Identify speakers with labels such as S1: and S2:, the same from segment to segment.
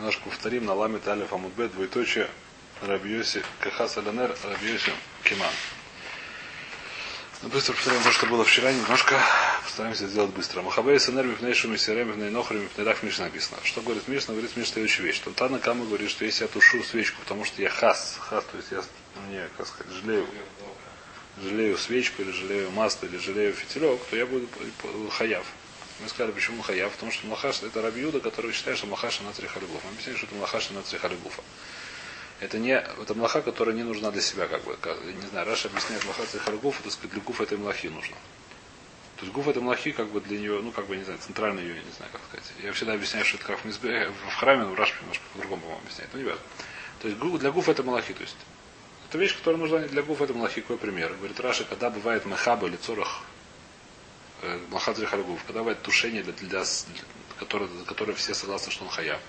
S1: Немножко повторим на ламит алиф амудбе двоеточие Рабьоси Кахас Аленер Рабьоси Киман. Ну, быстро повторяем то, что было вчера, немножко постараемся сделать быстро. Махабей Санер Мифнейшими Серем Мифнейнохрами Мифнейдах Мишна написано. Что говорит Мишна? Говорит Мишна следующую вещь. Что Тана Кама говорит, что если я тушу свечку, потому что я хас, хас, то есть я мне, как сказать, жалею, жалею свечку, или жалею масло, или жалею фитилек, то я буду хаяв. Мы сказали, почему хаяв? Потому что млахаш это рабиуда, который считает, что млахаша на халибуфа. Мы объясняем, что это млахаша на халибуфа. Это не это млаха, которая не нужна для себя, как бы. Не знаю, Раша объясняет млаха цехаргуф, это сказать, для гуфа этой млахи нужно. То есть гуф этой млахи, как бы для нее, ну, как бы, не знаю, центральный ее, не знаю, как сказать. Я всегда объясняю, что это как в, мизбе, в храме, но в Рашпе немножко по-другому, по-моему, объясняет. Ну, не важно. То есть для гуф это млахи, то есть это вещь, которая нужна для гуф, это млахи. Какой пример? Говорит Раша, когда бывает махаба или цорах э, млахадри харгуф, когда бывает тушение, для, для, для которое, которое все согласны, что он хаяв.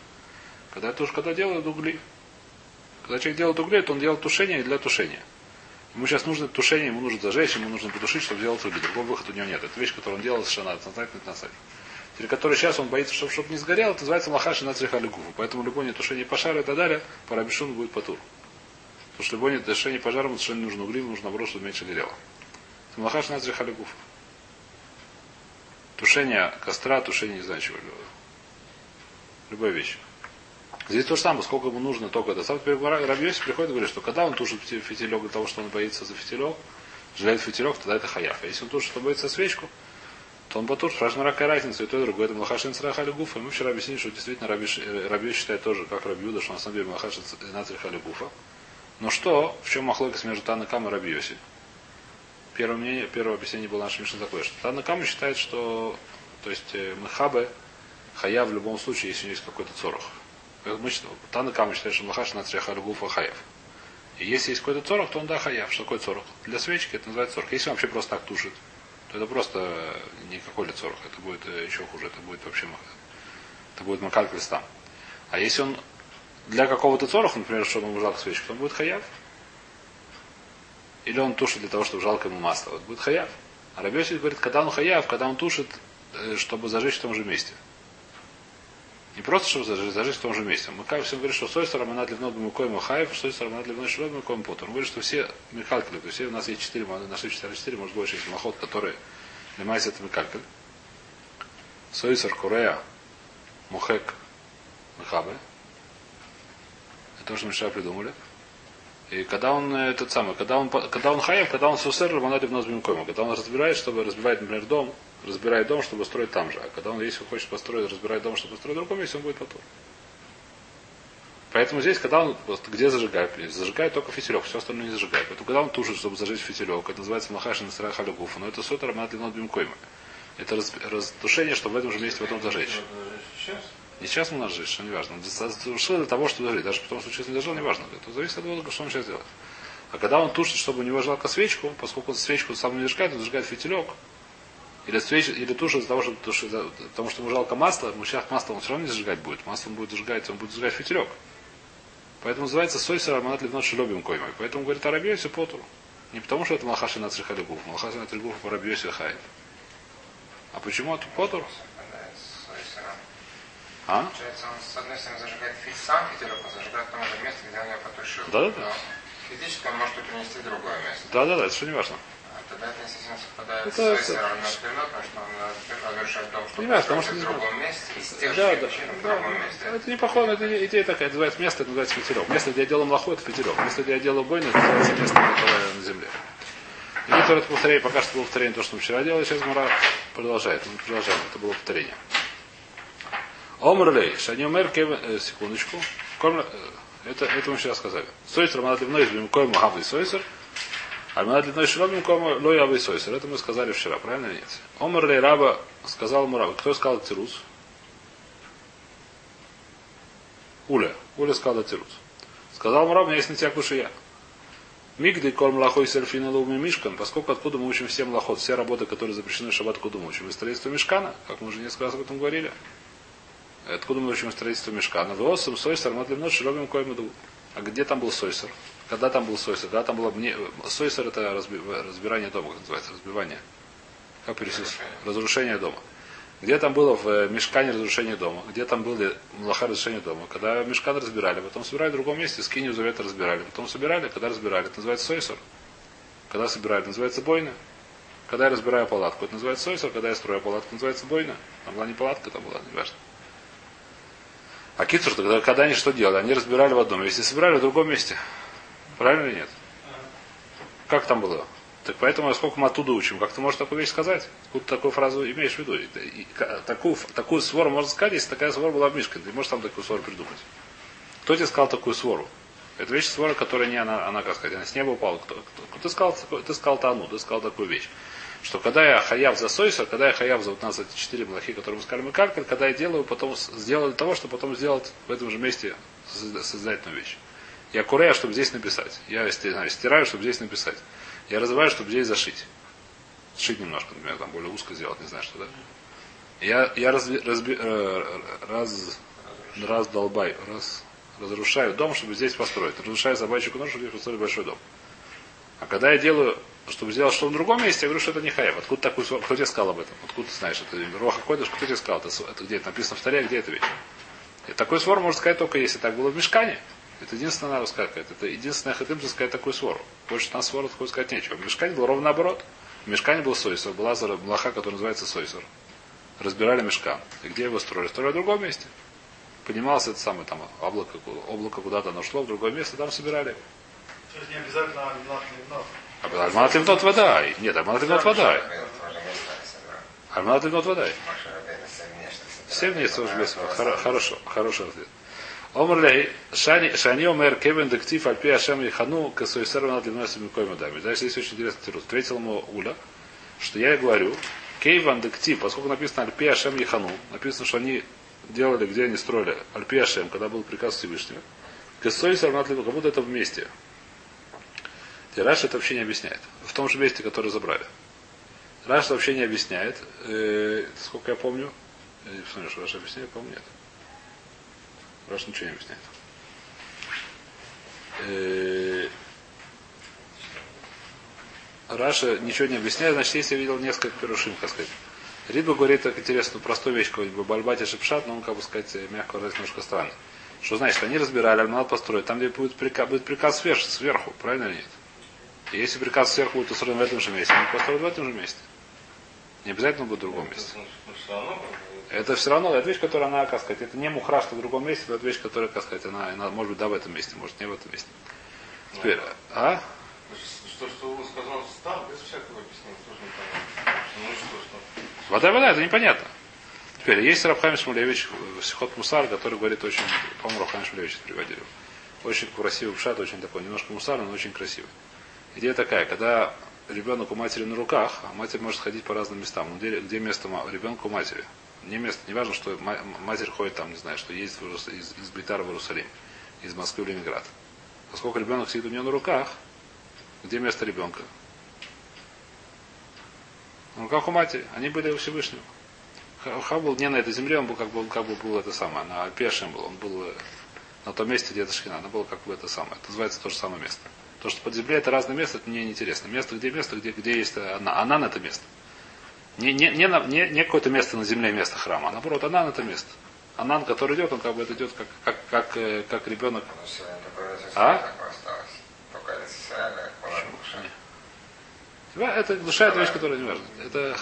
S1: Когда уж когда делают угли, когда человек делает угли, то он делает тушение для тушения. Ему сейчас нужно тушение, ему нужно зажечь, ему нужно потушить, чтобы сделать угли. Другого выхода у него нет. Это вещь, которую он делал совершенно однозначно на сайт. Теперь, который сейчас он боится, чтобы, чтобы не сгорел, это называется махаши на црихалигуфу. Поэтому любое тушение пожара и так далее, по рабишуну будет потур. Потому что любое тушение пожара, ему совершенно не нужно угли, нужно наоборот, чтобы меньше горело. Это махаши на црихалигуфу. Тушение костра, тушение не знаю чего. Любая вещь. Здесь то же самое, сколько ему нужно только это. Сам теперь Рабьёси приходит и говорит, что когда он тушит фитилек для того, что он боится за фитилек, жалеет фитилек, тогда это хаяф. А если он тушит, что боится свечку, то он потуш. Спрашиваем, какая разница, и то, и другое. Это Махашин Срахали Гуфа. Мы вчера объяснили, что действительно Раби считает тоже, как Рабиуда, что на самом деле Махашин Нацрихали Гуфа. Но что, в чем махлокис между Танакам и Рабиоси? Первое, мнение, первое объяснение было наше Мишна такое, что Танакам считает, что то есть Махабе Хая в любом случае, если у него есть какой-то цорох. Тана Кама считает, что Махаш на Гуфа Хаев. И если есть какой-то цорох, то он да хаяв. Что такое цорох? Для свечки это называется цорох. Если он вообще просто так тушит, то это просто никакой ли цорох. Это будет еще хуже. Это будет вообще это будет макаль листам. А если он для какого-то цороха, например, чтобы ему жалко свечку, то он будет хаяв. Или он тушит для того, чтобы жалко ему масло. Вот будет хаяв. А Рабиосиф говорит, когда он хаяв, когда он тушит, чтобы зажечь в том же месте. Не просто, чтобы зажечь, зажечь в том же месте. Мы как всем говорим, что сой раманат ливнот бимукоем хаев, сой раманат ливнот шилот бимукоем потом. Он говорит, что все микалькали, то есть у нас есть четыре, нашли четыре, четыре, может больше есть махот, которые занимаются это микалькаль. Сойсар Курея, Мухек, Махабе. Это то, что мы вчера придумали. И когда он этот самый, когда он, когда он хаев, когда он сусер, раманат ливнот бимукоем, когда он разбирает, чтобы разбивать, например, дом, разбирает дом, чтобы строить там же. А когда он, если хочет построить, разбирает дом, чтобы строить в другом месте, он будет потом. Поэтому здесь, когда он, вот, где зажигает, зажигает только фитилек, все остальное не зажигает. Поэтому когда он тушит, чтобы зажечь фитилек, это называется махашин на халюгуфа, но это сотер рамат линот бимкойма. Это раз, растушение, чтобы в этом же месте потом зажечь. Не сейчас надо жить, что не важно. Он затушил для того, чтобы зажечь. Даже потом случилось не зажил, не важно. Это зависит от того, что он сейчас делает. А когда он тушит, чтобы у него жалко свечку, поскольку он свечку сам не зажигает, он зажигает фитилек, или, свеч, или тушу из-за того, что, тушу, потому что ему жалко масла, ему сейчас масло он все равно не зажигать будет. Масло он будет зажигать, он будет зажигать фитилек. Поэтому называется сойсер аманат ливнот шелобим коймой. Поэтому говорит арабиоси потуру. Не потому, что это малхаши на црихалигуф. Малхаши на црихалигуф по арабиоси хаев. А почему это потур?
S2: А? Получается, он с одной стороны зажигает фит сам фитилек, он зажигает в том же месте, где он ее потушил.
S1: Да, да, да.
S2: Физически он может перенести в другое место.
S1: Да, да, да, это что не важно.
S2: Тогда это не совсем совпадает это, с все равно, потому что он завершает дом, что
S1: Понимаешь, потому что
S2: в другом месте, из тех
S1: да,
S2: же
S1: да,
S2: причин в
S1: да,
S2: другом месте.
S1: Это не похоже, это идея такая, это называется место, это называется фитилек. Место, где я делаю млаху, это фитилек. Место, где я делаю бойну, это называется место, которое на земле. И это повторение, пока что было повторение то, что мы вчера делали, сейчас Мара продолжает. Мы продолжаем, это было повторение. Омрлей, Кев, э, секундочку. Э, это, это мы вчера сказали. Сойсер, Манатливной, Бимкой, Махавый Сойсер. А на длиной шеломим кома лой авы сойсер. Это мы сказали вчера, правильно или нет? Омар лей раба сказал ему раба. Кто сказал Тирус? Уля. Уля сказал Тирус. Сказал ему раба, есть на тебя кушия. Мигды коль млахой серфина луми мишкан, поскольку откуда мы учим все млахот, все работы, которые запрещены в шаббат, откуда мы учим? Из строительства мешкана, как мы уже несколько раз об этом говорили. Откуда мы учим строительство мешкана? Веосом сойсер матлемнот шеломим коймаду. А где там был сойсер? Когда там был сойсер? Когда там было... Мне... Сойсер это разби... разбирание дома, как называется, разбивание. Как пересесть? Разрушение дома. Где там было в э, мешкане разрушение дома, где там были млаха разрушения дома. Когда мешкан разбирали, потом собирали в другом месте, скинию завета разбирали. Потом собирали, когда разбирали, это называется сойсор. Когда собирали, называется бойна. Когда я разбираю палатку, это называется сойсор. Когда я строю палатку, называется бойна. Там была не палатка, там была, не важно. А кицур, тогда, когда они что делали? Они разбирали в одном месте, собирали в другом месте. Правильно или нет? Как там было? Так поэтому, сколько мы оттуда учим, как ты можешь такую вещь сказать? Откуда такую фразу имеешь в виду? И, и, такую, такую свору можно сказать, если такая свора была в Мишке. Ты можешь там такую свору придумать. Кто тебе сказал такую свору? Это вещь свора, которая не она, она как сказать, она с неба упала. Кто, кто, ты сказал, ты сказал тану, ты сказал такую вещь. Что когда я хаяв за сойсер, когда я хаяв за вот нас эти четыре малахи, которые мы сказали, мы калькаль, когда я делаю, потом сделал для того, чтобы потом сделать в этом же месте создательную вещь. Я курея, чтобы здесь написать. Я знаю, стираю, чтобы здесь написать. Я разрываю, чтобы здесь зашить. Сшить немножко, например, там более узко сделать, не знаю, что да. Я, я разби, разби, э, раз, долбай, раз, разрушаю дом, чтобы здесь построить. Разрушаю собачью нож, чтобы здесь построить большой дом. А когда я делаю, чтобы сделать что-то в другом месте, я говорю, что это не хаев. Откуда такой Кто тебе сказал об этом? Откуда ты знаешь? Это Роха Ходыш, кто тебе сказал? Это, это где это написано в таре, где это вещь? И такой свор можно сказать только если так было в мешкане. Это единственная надо сказать. Это единственное хатым сказать такую свору. Больше на свору такое сказать нечего. В мешкане было ровно наоборот. В мешкане был сойсор, была млаха, которая называется сойсор. Разбирали мешкан. И где его строили? Строили в другом месте. Поднималось это самое там облако, облако куда-то оно шло в другое место, там собирали.
S3: То есть не обязательно. Альманат ливнот
S1: вода. Нет, альманат ливнот вода. Альманат ливнот вода. Семь месяцев уже без Хорошо, хороший ответ. Омар лей, шани омер кевен дектив альпи ашем ихану касуисер над ливнос микой дами. Дальше здесь очень интересный тирус. Ответил ему Уля, что я говорю, кейван дектив, поскольку написано альпи ашем ихану, написано, что они делали, где они строили альпи ашем, когда был приказ Всевышнего. Касуисер над как будто это вместе. Раш это вообще не объясняет. В том же месте, которое забрали. Раш вообще не объясняет. Э, сколько я помню. Я не помню, что Раш объясняет, по-моему, нет. Раш ничего не объясняет. Э, Раша ничего не объясняет, значит, если я видел несколько перушим, как сказать. Риба говорит так интересную, простую вещь, какой-нибудь Бальбати Шипшат, но он, как бы сказать, мягко выразить, немножко странно. Что значит, они разбирали, надо построить, там, где будет приказ, будет приказ сверху, сверху, правильно или нет? И если приказ сверху будет устроен в этом же месте, они построят в этом же месте. Не обязательно будет в другом месте. Это все равно, это вещь, которая она, как сказать, это не мухра, что в другом месте, это вещь, которая, как сказать, она, она может быть, да, в этом месте, может, не в этом месте. Теперь, а?
S3: Что, что он сказал, стал без всякого объяснения, тоже непонятно. Ну что, что?
S1: Вода, вода, это непонятно. Теперь, есть Рабхам Шмулевич, Сихот Мусар, который говорит очень, по-моему, Рабхам Шмулевич приводили. Очень красивый пшат, очень такой, немножко мусарный, но очень красивый. Идея такая, когда ребенок у матери на руках, а матерь может ходить по разным местам. Ну, где, где место ребенка у матери? Не место, не важно, что матерь ходит там, не знаю, что ездит из, из Бейтара в Иерусалим, из Москвы в Ленинград. Поскольку ребенок сидит у нее на руках, где место ребенка? На руках у матери. Они были у Всевышнего. Хав был не на этой земле, он был как бы, как бы был это самое, на Альпешем был, он был э, на том месте, где это Шхина, она была как бы это самое. Это называется то же самое место. То, что под землей это разное место, это мне не интересно. Место, где место, где, где есть она. Она на это место. Не, не, не, не, не какое-то место на земле, место храма, а наоборот, Анан это место. Анан, который идет, он как бы это идет как, как, как, э, как ребенок. А? Это душа, это вещь, которая не важна. Это...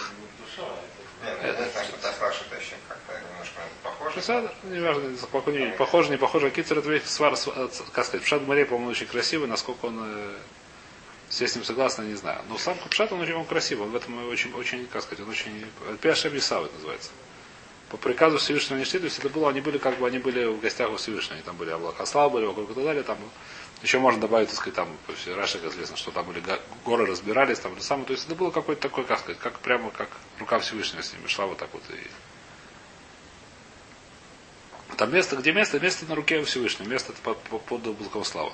S1: Шасадр, не важно, похоже, не похоже. Кицер это вещь, свар, как сказать, Пшат Мария, по-моему, очень красивый, насколько он э, все с ним согласны, не знаю. Но сам Купшат, он, он красивый, он в этом очень, очень, как сказать, он очень... Пиашем Исав это называется. По приказу Всевышнего не шли, то есть это было, они были как бы, они были в гостях у Всевышнего, они там были облака слава были вокруг и так далее, там еще можно добавить, так сказать, там, Рашик известно, что там были горы разбирались, там, то самое, то есть это было какой-то такой, как сказать, как прямо как рука Всевышнего с ними шла вот так вот и там место, где место, место на руке Всевышнего, место под, под, под облаком слава.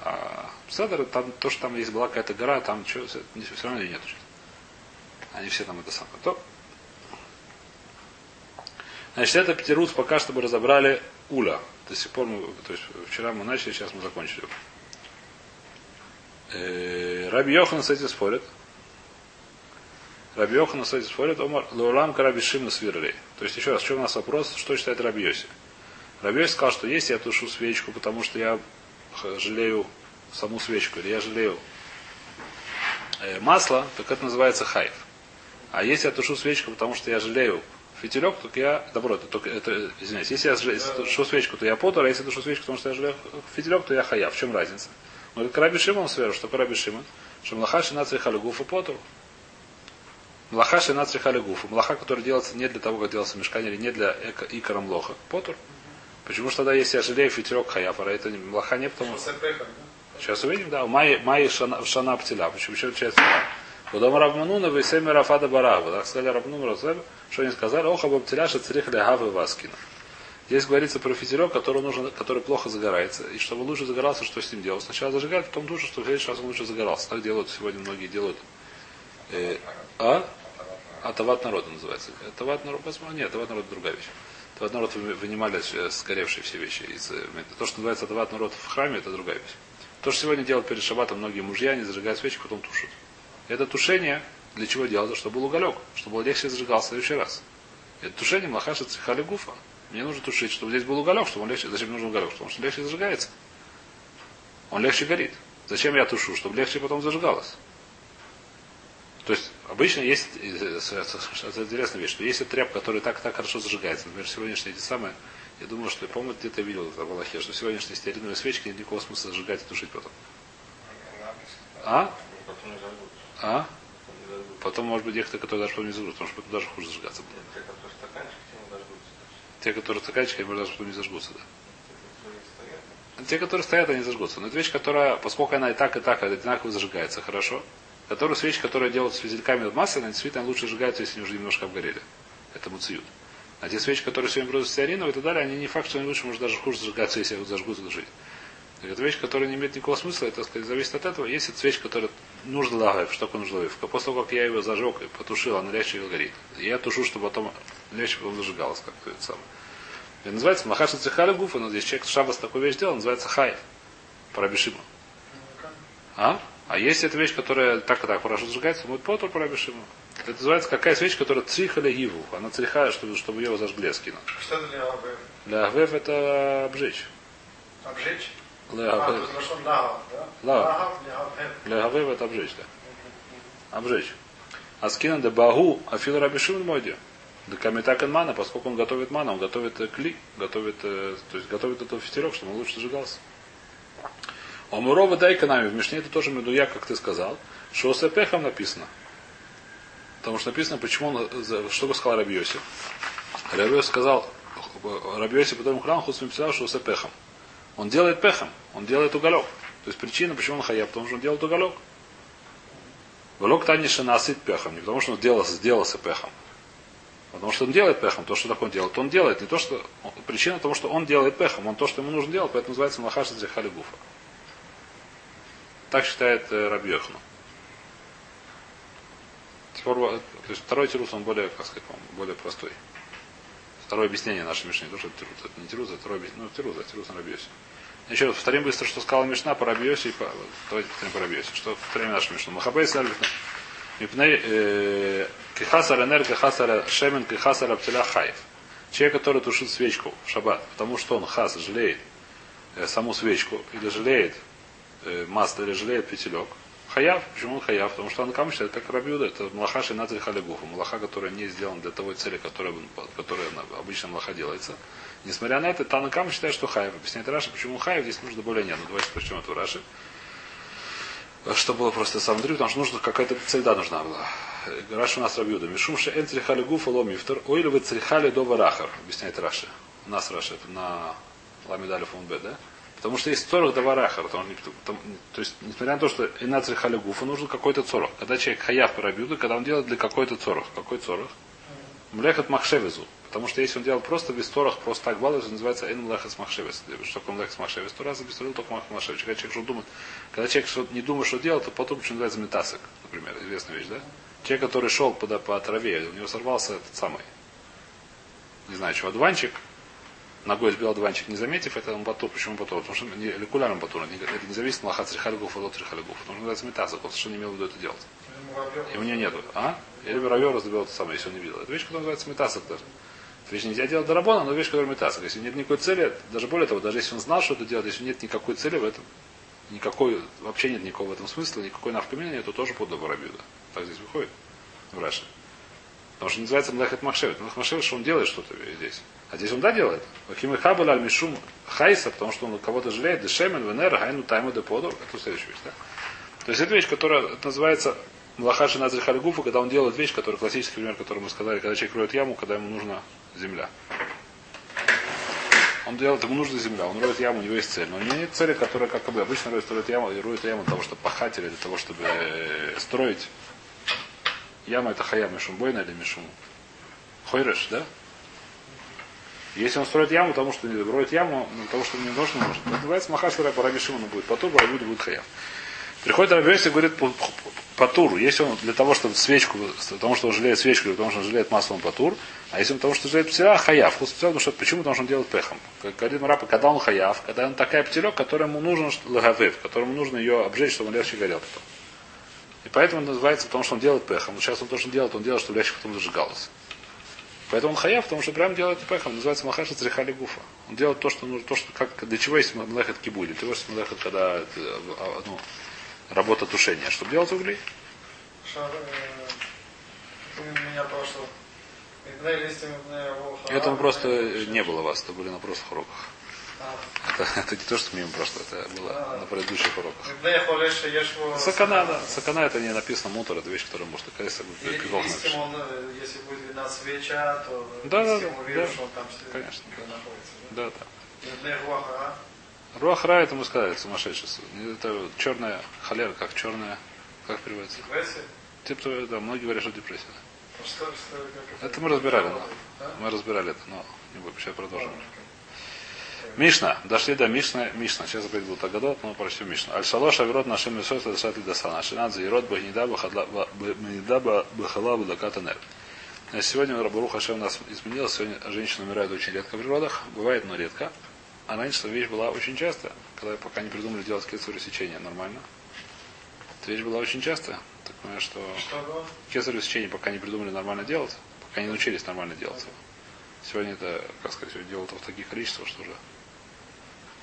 S1: А Седер, там, то, что там есть была какая-то гора, там что, все равно нету. Они все там это самое. То. Значит, это Петерус пока что бы разобрали Уля. До сих пор мы, то есть вчера мы начали, сейчас мы закончили. Э, Раби Йохан с этим спорит. Раби Йохана, кстати, спорит, Омар, Лаулам Караби Шимна Свирлей. То есть, еще раз, чем у нас вопрос, что считает Раби Йоси? Раби Йоси сказал, что если я тушу свечку, потому что я жалею саму свечку, или я жалею э, масло, так это называется хайф. А если я тушу свечку, потому что я жалею фитилек, то я, наоборот, только это, извиняюсь, если я если тушу свечку, то я потор, а если тушу свечку, потому что я жалею фитилек, то я хая. В чем разница? Ну, это Раби Шимон сверху, что Раби Шимон? Что млаха нацри халюгуфу потор. Млаха нацри халюгуфу. Млаха, который делается не для того, как делался мешкань, или не для икора млоха. Потор. Почему что тогда, если я жалею фитилек хаяфара, это млаха не потому. Сейчас увидим, да. Май, май шана, шана птиля. Почему еще отличается? Удом Рабмануна весеми Рафада Барава. Так сказали Рабману Разлеб, что они сказали, ох, об птиля шацрих лягавы васкина. Здесь говорится про фитилек, который, нужен, который плохо загорается. И чтобы лучше загорался, что с ним делать? Сначала зажигать, потом тушить, чтобы в следующий раз он лучше загорался. Так делают сегодня многие делают. Э, а? А Тават народа называется. Э, Тават народ, посмотри, нет, Тават народ другая вещь. Тават народ вы- вынимали э, сгоревшие все вещи. Из, э, то, что называется Тават народ в храме, это другая вещь. То, что сегодня делают перед шабатом многие мужья, они зажигают свечку, потом тушат. Это тушение для чего делается? Чтобы был уголек, чтобы было легче зажигал в следующий раз. Это тушение млахаша цихали гуфа. Мне нужно тушить, чтобы здесь был уголек, чтобы он легче. Зачем нужен уголек? Потому что он легче зажигается. Он легче горит. Зачем я тушу? Чтобы легче потом зажигалось. То есть обычно есть э, это интересная вещь, что есть тряп, который так так хорошо зажигается. Например, сегодняшние эти самые, я думаю, что я помню, где-то видел это в Аллахе, что сегодняшние стеариновые свечки нет никакого смысла зажигать и тушить потом. А? А?
S3: Потом
S1: может быть, некоторые, которые даже потом не зажгутся, потому что потом даже хуже зажигаться будет.
S3: Те, которые стаканчики, те
S1: которые стаканчики, может, даже потом не зажгутся, да.
S3: Те, которые стоят,
S1: Те, которые стоят, они зажгутся. Но это вещь, которая, поскольку она и так, и так одинаково зажигается хорошо, которую свечи, которые делают с физиками масляной, они действительно лучше сжигаются, если они уже немножко обгорели. Это муциют. А те свечи, которые сегодня продаются стеариновые и так далее, они не факт, что они лучше, может даже хуже зажигаться, если их зажгут и жить. Это вещь, которая не имеет никакого смысла, это сказать, зависит от этого. Есть свечь, которая нужна лагаев, что такое нужна лагаев. После того, как я его зажег и потушил, она легче ее горит. И я тушу, чтобы потом легче потом зажигалось, как это самое. Это называется Махаша Цехаля Гуфа, но здесь человек Шабас такую вещь делал, называется Хаев. Парабишима. А? А есть эта вещь, которая так и так хорошо зажигается, будет потор парабишима. Это называется какая свечь, которая црихаля гиву. Она црихая, чтобы, чтобы ее зажгли скину.
S4: Что это для АВ?
S1: Для Агвев это обжечь.
S4: Обжечь?
S1: Для
S4: А, есть лошон лагав, да? Для АВ.
S1: Для Агвев это обжечь, да. Обжечь. А скина де багу афил рабишим моди. Да камитакен мана, поскольку он готовит мана, он готовит э, кли, готовит, э, то есть готовит этот фитерек, чтобы он лучше зажигался. А Мурова дай нами в Мишне это тоже медуя, как ты сказал, что с эпехом написано. Потому что написано, почему он, что сказал Рабиоси. Рабиоси сказал, Рабиоси потом храм хуцмим писал, что с эпехом. Он делает пехом, он делает уголек. То есть причина, почему он хая, потому что он делает уголек. Уголек таниша насыт пехом, не потому что он сделал, сделался пехом. Потому что он делает пехом, то, что такое он делает, он делает. Не то, что причина того, что он делает пехом, он то, что ему нужно делать, поэтому называется Махаша Зихали Гуфа. Так считает э, э, то есть второй тирус, он более, как сказать, более простой. Второе объяснение нашей Мишны. То, что тирус, это не тирус, это второе объяснение. Ну, тирус, да, тирус на Рабиосе. Еще раз повторим быстро, что сказала Мишна по Рабиосе и по... Давайте повторим по Рабиосе. Что повторим нашу Мишну. Махабей Сальвит Мипней э, Кихасар энер, Кихасар шемен, Кихасар аптеля хаев. Человек, который тушит свечку в шаббат, потому что он хас жалеет э, саму свечку, или жалеет э, масло, или жалеет петелек, хаяв. Почему хаяв? Потому что он считает, как рабиуда, это млаха шинатри халигуфа, млаха, которая не сделана для того цели, которая, которая обычно млаха делается. Несмотря на это, Танакам считает, что Хаев. Объясняет Раши, почему Хаев, здесь нужно более нет. Ну, давайте прочтем эту Раши. Что было просто сам дрю, потому что нужно какая-то цельда нужна была. Раши у нас рабьюда. Мишум ше эн црихали гуфа ло мифтер, ой или вы црихали до варахар, объясняет Раши. У нас Раши, это на Ламидале Фунбе, да? Потому что есть цорох до варахар. Потому, там, то есть, несмотря на то, что и на црихали гуфа, нужен какой-то цорох. Когда человек хаяв по рабьюда, когда он делает для какой-то цорох. Какой цорох? Млехат махшевизу. Потому что если он делал просто без торах, просто так балуется, называется эн млехас махшевис. Что такое млехас махшевис? То раз бесторил только махшевис. Когда человек что думает, когда человек что не думает, что делать, то потом что называется метасок, например, известная вещь, да? Человек, который шел по, по траве, у него сорвался этот самый, не знаю, что, одуванчик, ногой сбил диванчик, не заметив, это он батур. Почему батур? Потому что не регулярно батур. Это не зависит от лоха црихалигуф и лот. Потому что называется метазак. Он совершенно не имел в виду это делать. И у него нету. А? Или муравьев раздобил это самое, если он не видел. Это вещь, которая называется метасок даже. Это вещь нельзя делать дарабона, но вещь, которая метасок. Если нет никакой цели, даже более того, даже если он знал, что это делать, если нет никакой цели в этом, никакой, вообще нет никакого в этом смысла, никакой навкамина то тоже под Барабиуда. Так здесь выходит в Раши. Потому что называется Млехет Махшевит. Млехет Махшевит, что он делает что-то здесь. А здесь он да делает. Вахим и Хабаль аль Мишум Хайса, потому что он кого-то жалеет, Дешемен, Венера, Хайну, Тайму, Деподу. Это следующая вещь, да? То есть это вещь, которая называется Млахаши Назрих Хальгуфа, когда он делает вещь, которая классический пример, который мы сказали, когда человек роет яму, когда ему нужна земля. Он делает, ему нужна земля, он роет яму, у него есть цель. Но у него нет цели, которая, как бы обычно роет, роет яму, и роет яму для того, чтобы пахать или для того, чтобы э, строить. Яма это хая мишумбойна или мишум. Хойреш, да? Если он строит яму, потому что не роет яму, ну, потому что не нужно, может. Это называется махаш Раби Шимона будет потур, Барабиуда будет хаям. Приходит Раби Йосиф и говорит по. Если он для того, чтобы свечку, потому что он жалеет свечку, или потому что он жалеет масло, он. А если он потому что жалеет птиля, хаяв. Потому что, почему? Потому что он делает пехом. Как говорит Марапа, когда он хаяв, когда он такая птелек, которому нужен лагавев, которому нужно ее обжечь, чтобы он легче горел потом. И поэтому он называется, потому что он делает пехом. Сейчас он то, что он делает, он делает, чтобы легче потом зажигалось. Поэтому он хаяв, потому что прям делает пехом. Называется махаша црихали гуфа. Он делает то, что нужно, то, что как, для чего есть млехет кибули, для того, что млехет, когда это, а, ну, работа тушения. Чтобы делать угли.
S4: Шар, э, меня прошло. Волха.
S1: Этому просто не было вас, это были на прошлых уроках.
S4: А,
S1: Это, это не то, что мимо прошло, это было на предыдущих уроках. Сакана, да. Сакана это не написано мутор, это вещь, которая может оказаться
S4: И и листьям он, если будет видна свеча, то
S1: Да, да, да, да.
S4: он там
S1: Конечно.
S4: находится.
S1: Да, да.
S4: Руаха,
S1: Руахра это мы сказали, сумасшедший. Это черная холера, как черная, как переводится?
S4: депрессия.
S1: Типа, да, многие говорят, что депрессия.
S4: Что, что, как
S1: Это мы разбирали, да.
S4: Да?
S1: Мы разбирали это, но не будем, сейчас продолжим. Мишна. Дошли до Мишна. Мишна. Сейчас опять будет Агадот, но прочтем Мишна. Аль-Шалош Авирот нашим Исос Дашат Дасана. Шинат Заирот Бахнида Бахала Будаката Нер. Сегодня Рабарух Хашем у нас изменилось. Сегодня женщины умирают очень редко в природах. Бывает, но редко. А раньше вещь была очень часто, когда пока не придумали делать кесарево сечение нормально. Эта вещь была очень часто. Так понимаешь, что кесарево сечение пока не придумали нормально делать, пока не научились нормально делать. Сегодня это, как сказать, делают в таких количествах, что уже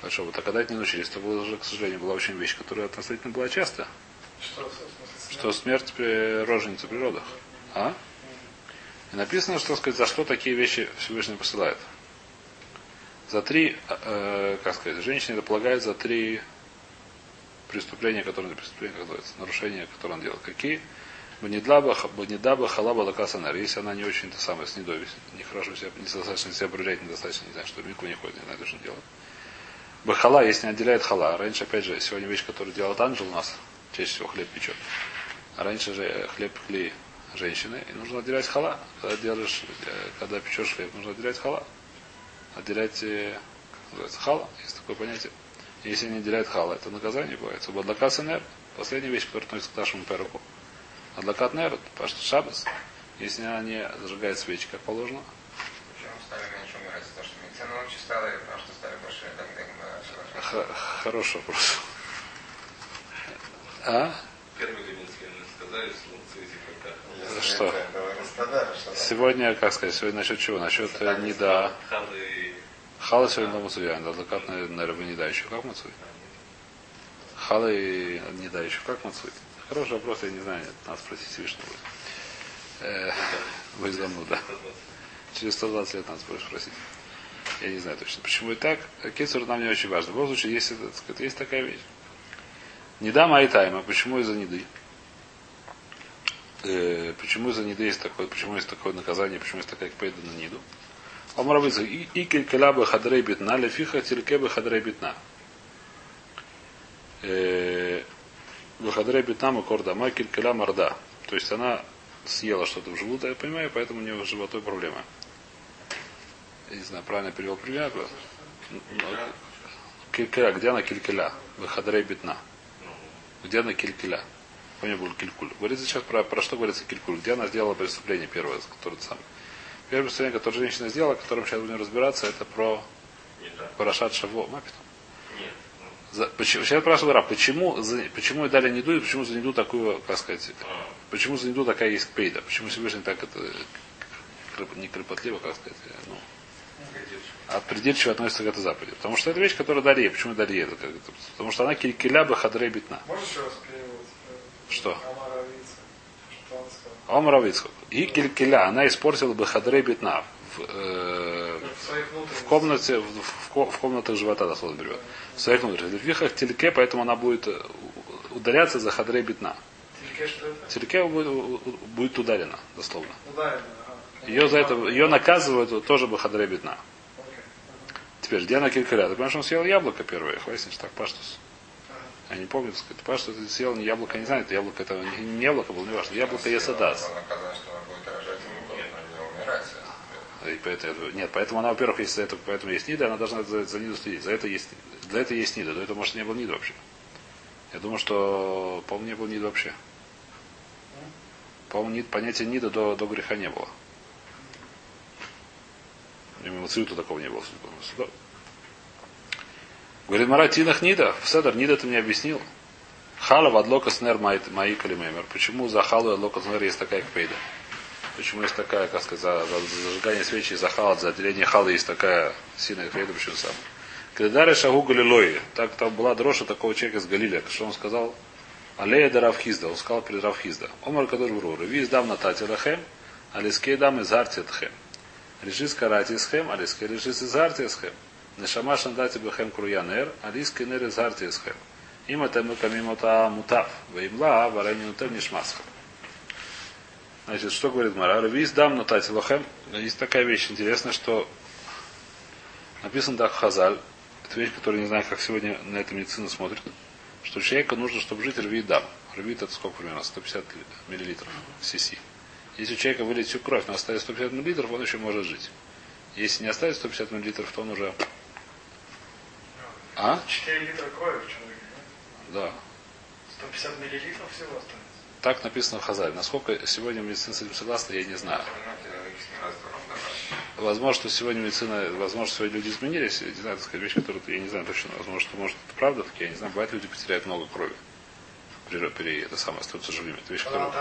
S1: большого. А когда это не научились, то было уже, к сожалению, была очень вещь, которая относительно была часто.
S4: Что,
S1: Что смерть при роженицы в природах. А? И написано, что сказать, за что такие вещи Всевышний посылает. За три, э, как сказать, женщине это полагает за три преступления, которые преступления, как называется, нарушения, которые он делает. Какие? Банидаба, банидаба, халаба, лакасанер. Если она не очень, то самое, с недой, нехорошо себя, недостаточно себя проявляет, недостаточно, не знаю, что мику не ходит, не знаю, что он делает. Бахала, если не отделяет хала. Раньше, опять же, сегодня вещь, которую делает ангел у нас, чаще всего хлеб печет. А раньше же хлеб пекли женщины, и нужно отделять хала. Когда делаешь, э, когда печешь хлеб, нужно отделять хала. Отделять, э, как называется, хала, есть такое понятие. Если не отделяет хала, это наказание бывает. Субадлакат нер, последняя вещь, которая относится к нашему перуку. Адлакат нер, пашта шабас, если она не зажигает свечи, как положено,
S2: Почему стали меньше умирать? Потому что медицина лучше стала, или потому что стали больше
S1: Х- хороший вопрос. А?
S3: Первый Ленинский сказали, что
S1: Что?
S4: Что.
S1: Сегодня, как сказать, сегодня насчет чего? Насчет э, не да.
S3: Халы
S1: Хала сегодня на Мацуя, да, адвокат, наверное, не да еще. Как Мацуй? Хала и не да еще. Как Мацуй? Хороший вопрос, я не знаю, надо спросить Всевышнего. Э, Вайзаму, да. Через 120 лет надо спросить. Я не знаю точно, почему и так. Кесар нам не очень важно. В любом случае, есть, так сказать, есть такая вещь. Не дам айтайма. Почему из-за неды? Э, почему из-за неды есть такое, почему есть такое наказание, почему есть такая кпейда на ниду? Омравыца, и и келькеля бы хадрей битна, лефиха тильке бы хадрей битна. Выхадрей битна макорда, ма келькеля морда. То есть она съела что-то в желудок, я понимаю, поэтому у нее с животой проблема. Я не знаю, правильно перевел пример. Килькеля, где она килькеля? Выхадрей битна. Где она килькеля? Помню, был килькуль. Говорится сейчас про, про что говорится килькуль. Где она сделала преступление первое, которое самое. Первое преступление, которое женщина сделала, о котором сейчас будем разбираться, это про. Парашат Шаво. Мапит.
S3: Ну,
S1: За, почему, сейчас спрашиваю, Раб, почему, за, почему дали Ниду и почему за Ниду такую, как сказать,
S3: а,
S1: почему за Ниду такая есть пейда? Почему Всевышний так это не кропотливо, как сказать, ну,
S3: годится.
S1: а придирчиво относится к этой заповеди? Потому что это вещь, которая дали ей. Почему дали это? Потому что она килькиля бы хадрей битна.
S4: Можешь еще раз перевод? э,
S1: Что? Омар. И килькиля, она испортила бы хадрей битна. В, э,
S4: В
S1: комнате, в, в в комнатах живота дословно берет. В своих внутренностях. В вихах тельке, поэтому она будет э, удаляться за хадрей битна.
S4: Тильке что это?
S1: Тельке будет, будет ударена, дословно.
S4: Ага.
S1: Ее за это, ее наказывают тоже бы хадрей битна. Теперь, где она килькиля? Ты понимаешь, он съел яблоко первое, хвастишь, так, паштус. Я не помню, так сказать, паштус ты съел не яблоко, не знаю, это яблоко, это не, не яблоко было, не важно. Яблоко есадас.
S2: Он наказан, что она будет рожать ему, но не умирать.
S1: И поэтому, нет, поэтому она, во-первых, за это, поэтому есть нида, она должна за, за ниду следить. За это есть, для этого есть нида. До этого, может, не было нида вообще. Я думаю, что, по-моему, не было нида вообще. По-моему, нид, понятия нида до, до греха не было. Именно цвету такого не было. Говорит, Мара, тинах нида. В седер нида ты мне объяснил. Хала в адлока снер маи калимемер. Почему за халу и адлока снер есть такая кпейда? Почему есть такая, как сказать, за, за зажигание свечи, за халат, за отделение халы есть такая сильная кпейда, почему самое? Кредары шагу галилои. Так там была дрожа такого человека из Галилия. Что он сказал? Алея да Равхизда. Он сказал перед Равхизда. Омар кадур вру. Ревиз дам на тати лахем, алискей дам из арти тхем. Решис карати схем, алискей решис из арти схем. Нешама шандати бехем круянер, алискей нер из арти схем. Им это мы камимота мутав. Ваимла варени нутем нишмасхем. Значит, что говорит Мара? Ревиз дам на тати лахем. Есть такая вещь интересная, что написано так в Хазаль. Это вещь, которую не знаю, как сегодня на это медицина смотрит. Что человеку нужно, чтобы жить рви дам. Рви это сколько примерно? 150 миллилитров сиси. Если у человека вылить всю кровь, но оставить 150 миллилитров, он еще может жить. Если не оставить 150 миллилитров, то он уже... А?
S4: 4 литра крови в человеке. да?
S1: Да.
S4: 150 миллилитров всего останется.
S1: Так написано в Хазале. Насколько сегодня медицина с этим согласна, я не знаю. Возможно, что сегодня медицина, возможно, сегодня люди изменились. Я не знаю, так сказать, вещь, которую я не знаю точно. Возможно, что может это правда, так я не знаю. Бывает, люди потеряют много крови. При, при это самое, остаются живыми. Это вещь,
S4: дам,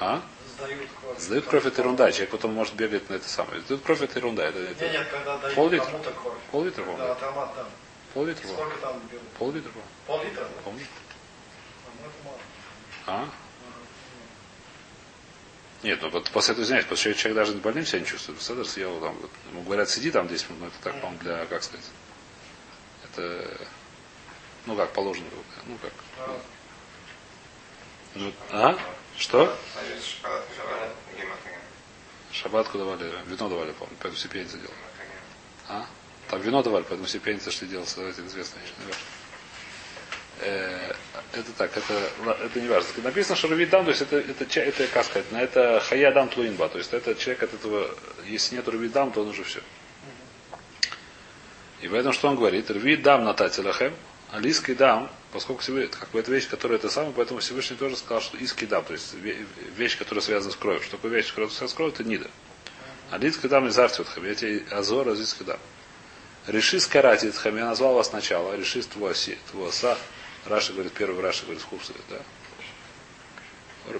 S1: А?
S4: сдают кровь.
S1: Сдают кровь это ерунда. Человек потом может бегать на это самое. Сдают кровь это ерунда. Это, это
S4: Нет, нет, когда дают
S1: Пол-литра?
S4: кому-то кровь.
S1: Пол-литра,
S4: Да,
S1: по-моему.
S4: томат дам.
S1: Пол-литра, по-моему.
S4: Сколько там берут?
S1: Пол-литра, по-моему.
S4: Пол-литра? да?
S1: Помню.
S4: Ну, это мало.
S1: А? Нет, ну вот после этого извиняюсь, после этого человек даже не больным себя не чувствует. Седер съел там, вот, ему говорят, сиди там 10 минут, но это так, по-моему, для, как сказать, это, ну как, положено, ну как. Ну, а? Что? Шабатку давали, вино давали, по-моему, поэтому все пьяницы делали. А? Там вино давали, поэтому все пьяницы шли делать, это известная вещь, не важно. Э, это так, это, это не важно. Написано, что Равид Дам, то есть это, это, ча- это как сказать, на это Хая Дам Тлуинба, то есть это человек от этого, если нет Равид Дам, то он уже все. И поэтому что он говорит? Равид Дам на Татилахем, алийский дам, поскольку Всевышний, как бы это вещь, которая это самое, поэтому Всевышний тоже сказал, что иский дам, то есть ве- вещь, которая связана с кровью. Что такое вещь, которая связана с кровью, это нида. Алийский дам из Артиотхам, я тебе Азор, Азийский дам. Реши скарати Итхам, я назвал вас сначала, реши твоса. Раша говорит, первый Раша говорит, хупсы, да?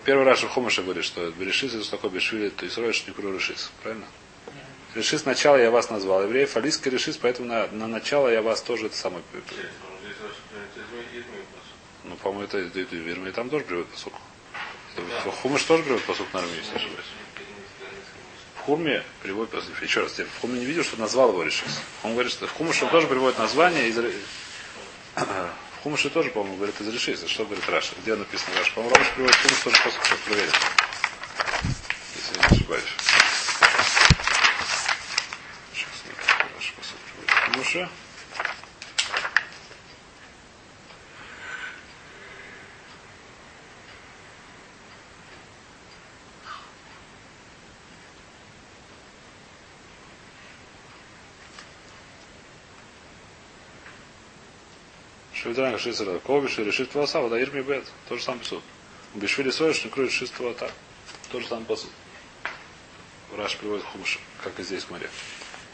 S1: Первый Раша в Хумаше говорит, что решис это что такое бешвили, то есть роешь не решис. Правильно? Решис сначала я вас назвал. Евреев алийский решис, поэтому на, на начало я вас тоже это самое. Ну, по-моему, это, это, это, там тоже приводит посук. Это, Хумаш тоже приводит посук на армии, если ошибаюсь. В Хурме приводит посук. Еще раз, я в Хурме не видел, что назвал его решис. Он говорит, что в Хумаше он тоже приводит название из В тоже, по-моему, говорит из решис. Что говорит Раша? Где написано Раша? По-моему, Раша приводит Хумаш тоже посук, сейчас проверим. Если я не ошибаюсь. Сейчас, Раша посук приводит в Хумаше. Шевидран Шисера Ковиш и решит волоса, вода Ирми Бет. То же самое посуд. Бешвили Соеш не кроет шесть так. То же самое посуд. Раш приводит хумш, как и здесь в море.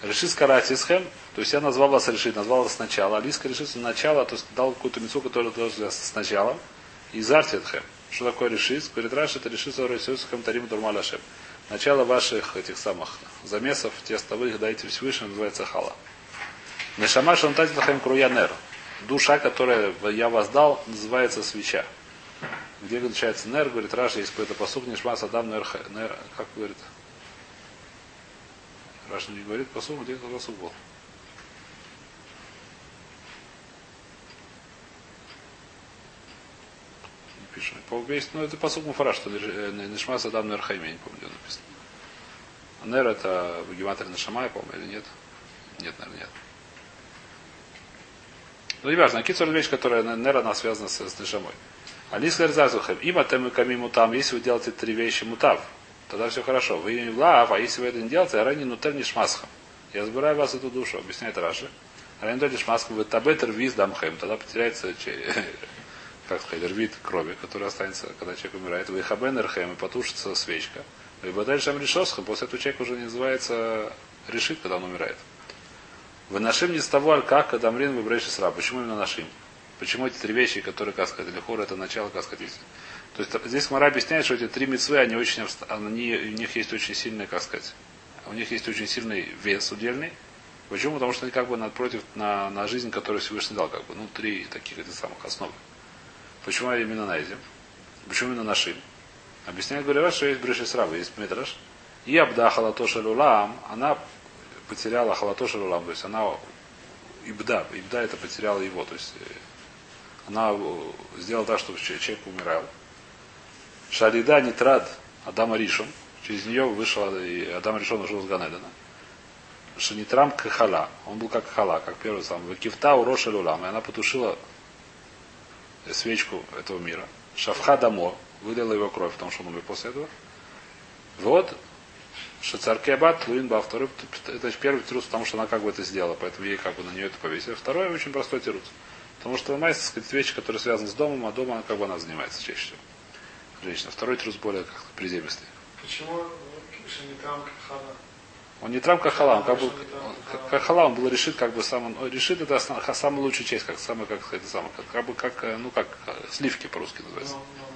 S1: Решит скаратисхем, то есть я назвал вас решит, назвал вас сначала. Алиска решит начало, то есть дал какую-то мецу, которая должна сначала. И зартитхем. Что такое решит? Говорит, Раш, это решит Сорисусхем Тарим Турмаляшем. Начало ваших этих самых замесов, тестовых, дайте Всевышнему, называется хала. Нешама Шантатитхем Круянер. Душа, которая я вас дал, называется свеча. Где начинается нер, говорит Раша, есть какой-то посуд, Нишма Садам нер, нер, как говорит? Раша не говорит посуд, где этот посуд был? Не пишем. По есть, ну это посуд Муфара, что Нишма Садам нер Хайме, не помню, где написано. Нер это в гематрии Нашамай, по-моему, или нет? Нет, наверное, нет. Ну, не важно, кицур вещь, которая, наверное, она связана с, с Нишамой. Алис Лерзазухем, им атем ками мутам, если вы делаете три вещи мутав, тогда все хорошо. Вы не лав, а если вы это не делаете, рани нутер не шмасхам. Я забираю вас эту душу, объясняет Раши. Рани нутер не шмасхам, вы табетер виз дамхем, тогда потеряется, как сказать, рвит крови, которая останется, когда человек умирает. Вы хабен эрхем, и потушится свечка. Вы бадель шам решосхам, после этого человек уже не называется решит, когда он умирает. Вы нашим не с того аль-как, когда мрин вы сра. Почему именно нашим? Почему эти три вещи, которые, как сказать, или хор, это начало, как сказать, то есть здесь Мара объясняет, что эти три мецвы, они очень, они, у них есть очень сильный, как сказать, у них есть очень сильный вес удельный. Почему? Потому что они как бы напротив на, на жизнь, которую Всевышний дал, как бы, ну, три таких этих самых основ. Почему именно на этим? Почему именно нашим? Объясняет говорят, что есть Бреши Срава, есть Медраш. И Абда Халатоша Лулам, она потеряла Халатоша Лулам, то есть она Ибда, Ибда это потеряла его, то есть э, она э, сделала так, чтобы человек умирал. Шалида Нитрад Адама Ришон, через нее вышел, и Адам Ришон ушел с Ганедана. Шанитрам Кахала, он был как Хала, как первый сам. Кифта Уроша Лулам, и она потушила свечку этого мира. Шавха Дамо, выдала его кровь, потому что он умер после этого. Вот, Шацаркебат, Луин Ба, второй, это первый тирус, потому что она как бы это сделала, поэтому ей как бы на нее это повесили. Второй очень простой тирус. Потому что майс, так сказать, вещи, которые связаны с домом, а дома как бы она занимается чаще всего. Женщина. Второй трус более как приземистый.
S4: Почему Шанитам Кахала?
S1: Он не трам Кахала, он как бы Кахала, он был решит, как бы сам он решит это основ, самая лучшая часть, как самое, как сказать, самое, как, как бы как, ну как сливки по-русски называется. Но, но, но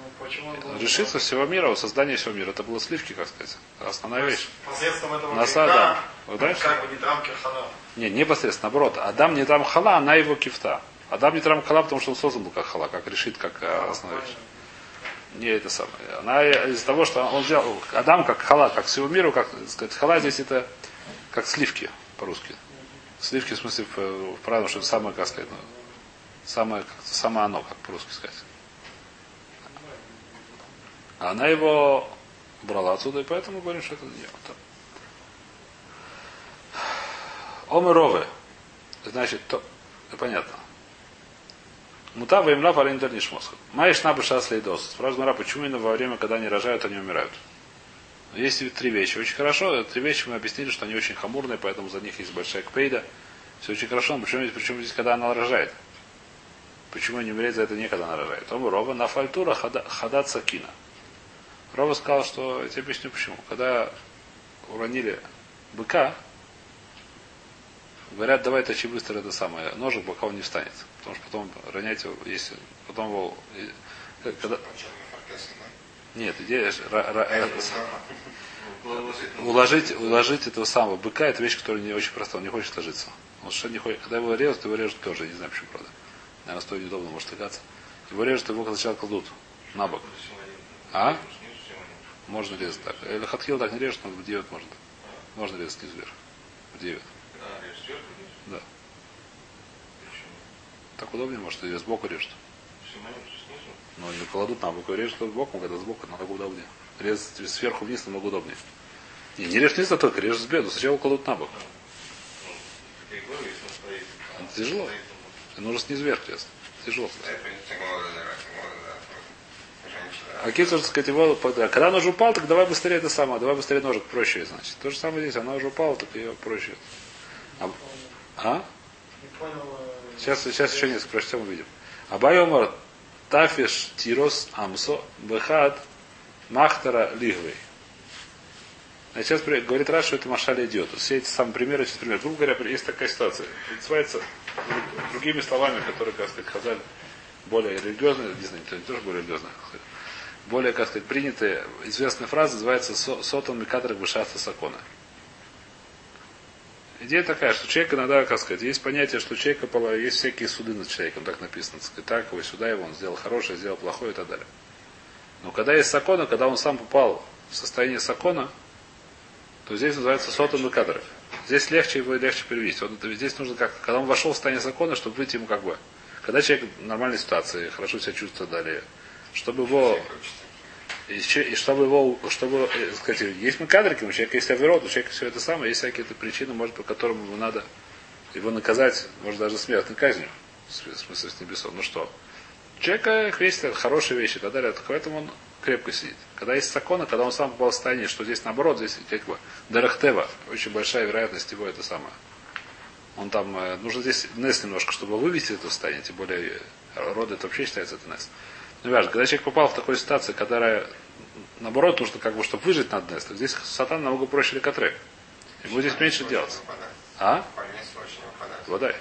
S1: Решиться всего мира, создание всего мира. Это было сливки, как сказать. Основная вещь.
S4: Посредством этого
S1: Насада. Вот дальше?
S4: Как бы не трам Кахала.
S1: Не, непосредственно, наоборот. Адам не трам хала, она его кифта. Адам не трам хала, потому что он создан был как хала, как решит, как э, основная вещь. Не это самое. Она из-за того, что он взял Адам как хала, как всего миру, как сказать, хала здесь это как сливки по-русски. Сливки в смысле в, в правильном, что это самое, как сказать, ну, самое, как, самое оно, как по-русски сказать. А она его брала отсюда, и поэтому говорим, что это не это. Омеровы. Значит, то, понятно. Мутава им лав алиндер нишмосха. Маешь набы шас лейдос. Спрашивает почему именно во время, когда они рожают, они умирают? Есть три вещи. Очень хорошо. Три вещи мы объяснили, что они очень хамурные, поэтому за них есть большая кпейда. Все очень хорошо. Но почему, почему здесь, когда она рожает? Почему они умереть за это не, когда она рожает? Он Рова на фальтура хадат сакина. Рова сказал, что я тебе объясню почему. Когда уронили быка, говорят, давай точи быстро это самое, ножик, пока он не встанет. Потому что потом ронять его, если потом его. Когда... Нет, идея уложить, уложить этого самого быка это вещь, которая не очень простая, он не хочет ложиться. Он что не хочет. Когда его режут, его режут тоже, не знаю почему, правда. Наверное, стоит неудобно, может легаться. Его режут, его сначала кладут на бок. А? Можно резать так. Или хатхил так не режет, но в девять можно. Можно резать снизу вверх. В девять. Да. Так удобнее, может, ее сбоку режут. Ну, не кладут на боку, режут сбоку, когда сбоку намного удобнее. Резать сверху вниз намного удобнее. Не, не режь вниз, а только режешь сбеду, сначала кладут на бок. Тяжело. Нужно снизу вверх резать. Тяжело. А кицур, так сказать, его, когда она уже упала, так давай быстрее это самое, давай быстрее ножик проще, значит. То же самое здесь, она уже упала, так ее проще. А? а? Сейчас, сейчас еще несколько прочтем, увидим. Абайомар тафиш тирос амсо бехад махтара лигвей. Сейчас говорит Раш, что это Машали идет. Все эти самые примеры, сейчас пример. Грубо говоря, есть такая ситуация. Называется друг- другими словами, которые, как сказать, Хазаль более религиозные, не знаю, тоже более религиозные, более, как сказать, принятая известная фраза называется «Со- «Сотон Микадрак Бешаста Сакона». Идея такая, что человек иногда, как сказать, есть понятие, что человека есть всякие суды над человеком, так написано, так, сказать, так его сюда его, он сделал хорошее, сделал плохое и так далее. Но когда есть сакона, когда он сам попал в состояние сакона, то здесь называется сотом и кадров. Здесь легче его легче перевести. Это- здесь нужно как, когда он вошел в состояние закона, чтобы выйти ему как бы. Когда человек в нормальной ситуации, хорошо себя чувствует далее, чтобы его и, чтобы его, чтобы, э, сказать, есть мы кадрики, у человека есть оверот, у человека все это самое, есть всякие это причины, может, по которым ему надо его наказать, может, даже смертной казнью, в смысле с небесом. Ну что? Человека вещи, это хорошие вещи и так далее, поэтому он крепко сидит. Когда есть закона, когда он сам попал в состояние, что здесь наоборот, здесь как бы Дарахтева, очень большая вероятность его это самое. Он там, э, нужно здесь Нес немножко, чтобы вывести это состояние, тем более э, роды это вообще считается это Нес. Ну, важно, когда человек попал в такую ситуацию, которая, наоборот, нужно как бы, чтобы выжить над Нес, так здесь сатан намного проще ликотрек. Ему здесь меньше делать. А? Водай.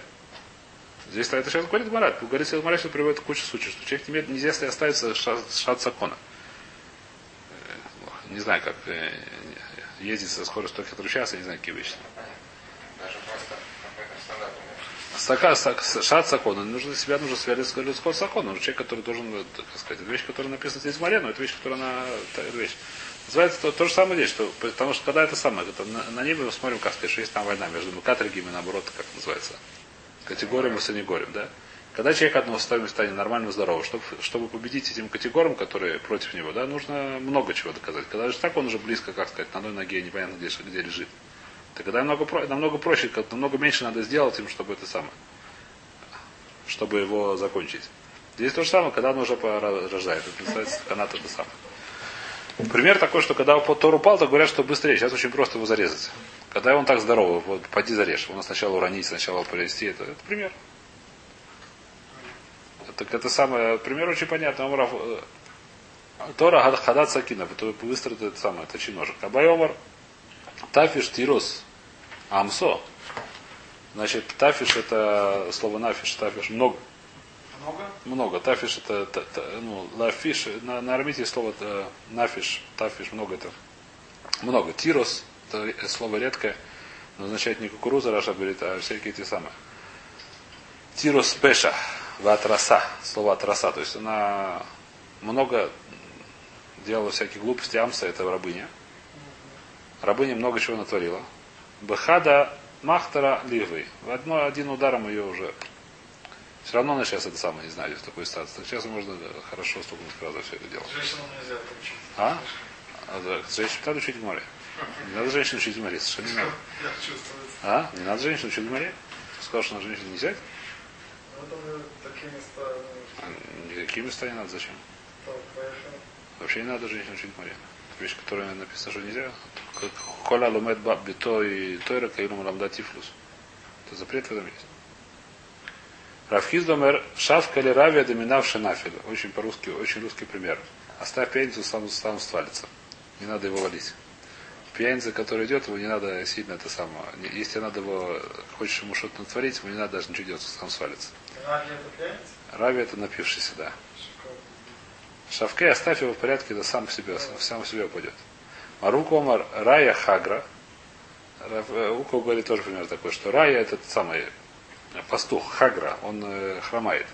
S1: Здесь это сейчас говорит Марат. Говорит Сил Марат, что приводит кучу случаев, что человек не имеет, нельзя если оставиться шат, шат закона. Э, Не знаю, как э, ездить со скоростью, которая сейчас, я не знаю, какие вещи.
S2: Даже просто какой-то стандартный.
S1: Сака, сак- шат закона. Нужно себя нужно связать людского закона. Человек, который должен, э, так сказать, это вещь, которая написана здесь в море, но это вещь, которая на вещь. Называется то, то же самое здесь, что, потому что когда это самое, это на, на небе мы смотрим, как сказать, что есть там война между мукатригами, наоборот, как называется, категориям и санегорием, да? Когда человек одного состояния станет нормально здоровым, чтобы, чтобы победить этим категориям, которые против него, да, нужно много чего доказать. Когда же так он уже близко, как сказать, на одной ноге непонятно где, где лежит. То когда намного, намного проще, намного меньше надо сделать им, чтобы это самое, чтобы его закончить. Здесь то же самое, когда он уже рождает. Это называется канат это самое. Пример такой, что когда Тор упал, то говорят, что быстрее. Сейчас очень просто его зарезать. Когда он так здоровый, вот поди зарежь. Его сначала уронить, сначала привести. Это, это пример. Так это самое, пример очень понятный. Омар, э, Тора хад- хадат сакина, то быстро это самое, точи ножик. Абай Омар, тафиш тирус амсо. Значит, тафиш это слово нафиш, тафиш много.
S4: Много?
S1: Много. Тафиш это, та- та- ну, лафиш, на, на арамите есть слово э, нафиш, тафиш, много это. Много. Тирос, это слово редкое, но означает не кукуруза, Раша говорит, а всякие эти самые. Тирос пеша, ватраса, слово атраса, то есть она много делала всякие глупости, амса это рабыня. Рабыня много чего натворила. Бехада махтара ливы. В одно, один ударом ее уже все равно она сейчас это самое, не знаю, в такой ситуации. Так сейчас можно хорошо стукнуть сразу все это дело.
S4: Женщинам нельзя учить.
S1: А? А, да, женщин надо учить в море. Не надо женщин учить в море, совершенно не надо. А? Не надо женщин учить в море? Ты сказал, что на женщин нельзя?
S4: Ну,
S1: А, Никакие места не надо, зачем? Вообще не надо женщин учить в море. Вещь, которая написано, что нельзя. Коля лумет бито и тойра каилум ламда тифлус. Это запрет в этом есть. Равхиз домер шавка или равия доминавший нафиль. Очень по-русски, очень русский пример. Оставь пьяницу, сам, сам свалится. Не надо его валить. Пьяница, который идет, его не надо сильно это самое. Если надо его, хочешь ему что-то натворить, ему не надо даже ничего делать, сам свалится.
S4: Раги это пьяница?
S1: Рави это напившийся, да. Шавке, оставь его в порядке, да сам в себе, сам в себе упадет. Марук Омар Рая Хагра. Э, Уко говорит тоже пример такой, что Рая это самый э, пастух, Хагра, он э, хромает.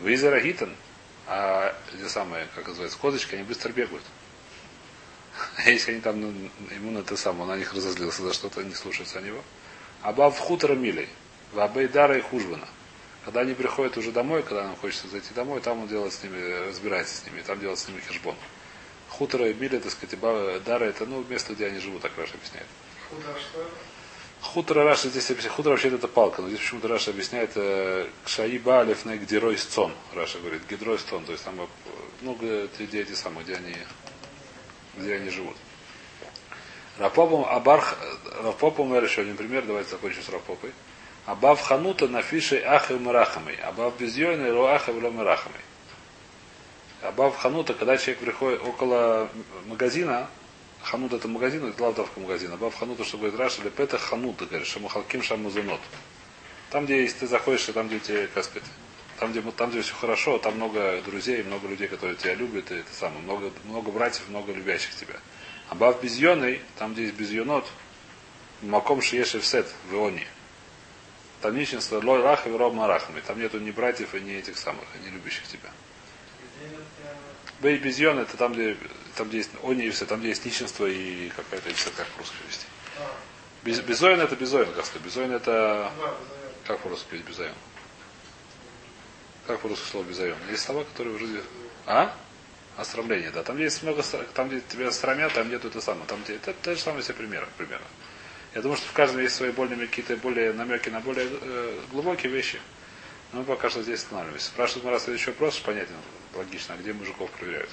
S1: Визера Гитан, а где самые, как называется, козочки, они быстро бегают. А Если они там, ну, ему на это самое, он на них разозлился за что-то, не слушаются него. Абав хутора милей, вабейдара и хужбана. Когда они приходят уже домой, когда нам хочется зайти домой, там он делает с ними, разбирается с ними, там делает с ними хешбон. Хутора и мили, так сказать, и ба- дара это ну, место, где они живут, так Раша объясняет.
S4: Худо, а что это?
S1: Хутора Раша здесь объясняет. Хутора вообще это палка, но здесь почему-то Раша объясняет э, Кшаи Балев на Гдерой Стон. Раша говорит, Гидрой Стон, то есть там э, ну, г- где эти самые, где они, где они живут. Рапопом Абарх, Рапопом еще один пример, давайте закончим с Рапопой. Абав Ханута на фише Ахев Марахамой. Абав Безьойна Ро Ахев Марахамой. Абав Ханута, когда человек приходит около магазина, Ханут это магазин, это лавдавка магазин. А бав ханут, что говорит Раша, или пета ханут, ты говоришь, шамухалким шамузунот. Там, где если ты заходишь, и там, где тебе, как сказать, там, где, там, где все хорошо, там много друзей, много людей, которые тебя любят, и это самое, много, много братьев, много любящих тебя. А бав безьоной, там, где есть безьонот, маком шиешев сет в Ионе. Там нищенство лой рах и роб марахами. Там нету ни братьев, и ни этих самых, и не любящих тебя.
S4: Где нет, я-
S1: Бей безьон это там, где, там, где есть они и все, там, где есть нищенство и какая-то, все как по-русски.
S4: А,
S1: безоин это безоин, как сказать. Безоин это, как по-русски сказать безоин? Как по-русски слово безоин? Есть слова, которые вроде... А? Остромление, да. Там где есть много, там, где тебя стромят, там нету это самое. Там где, это те же самые все примеры, примерно. Я думаю, что в каждом есть свои более какие-то более намеки на более э, глубокие вещи. Но мы пока что здесь останавливаемся. Мы раз следующий вопрос, понятен, логично, а где мужиков проверяют?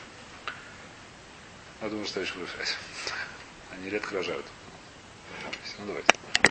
S1: Я думаю, что еще связь. Они редко рожают. Ну давайте.